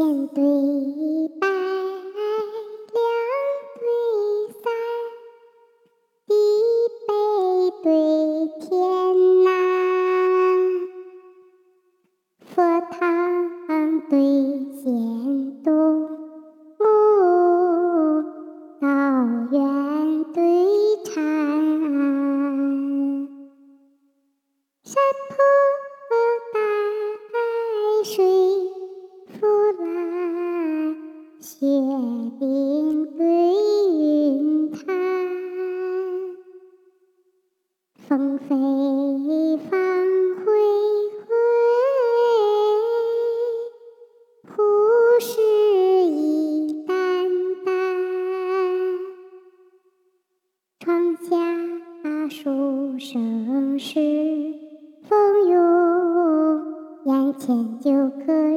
面对白，冰对云潭，风飞芳灰灰，湖水一淡淡。窗下书生诗，风涌眼前就可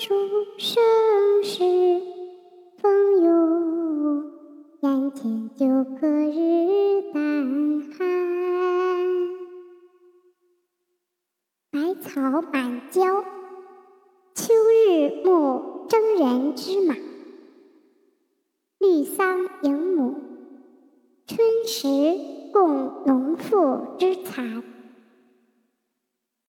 书生时，风涌眼前就隔日淡寒。百草满郊，秋日暮征人之马；绿桑迎母，春时供农妇之蚕。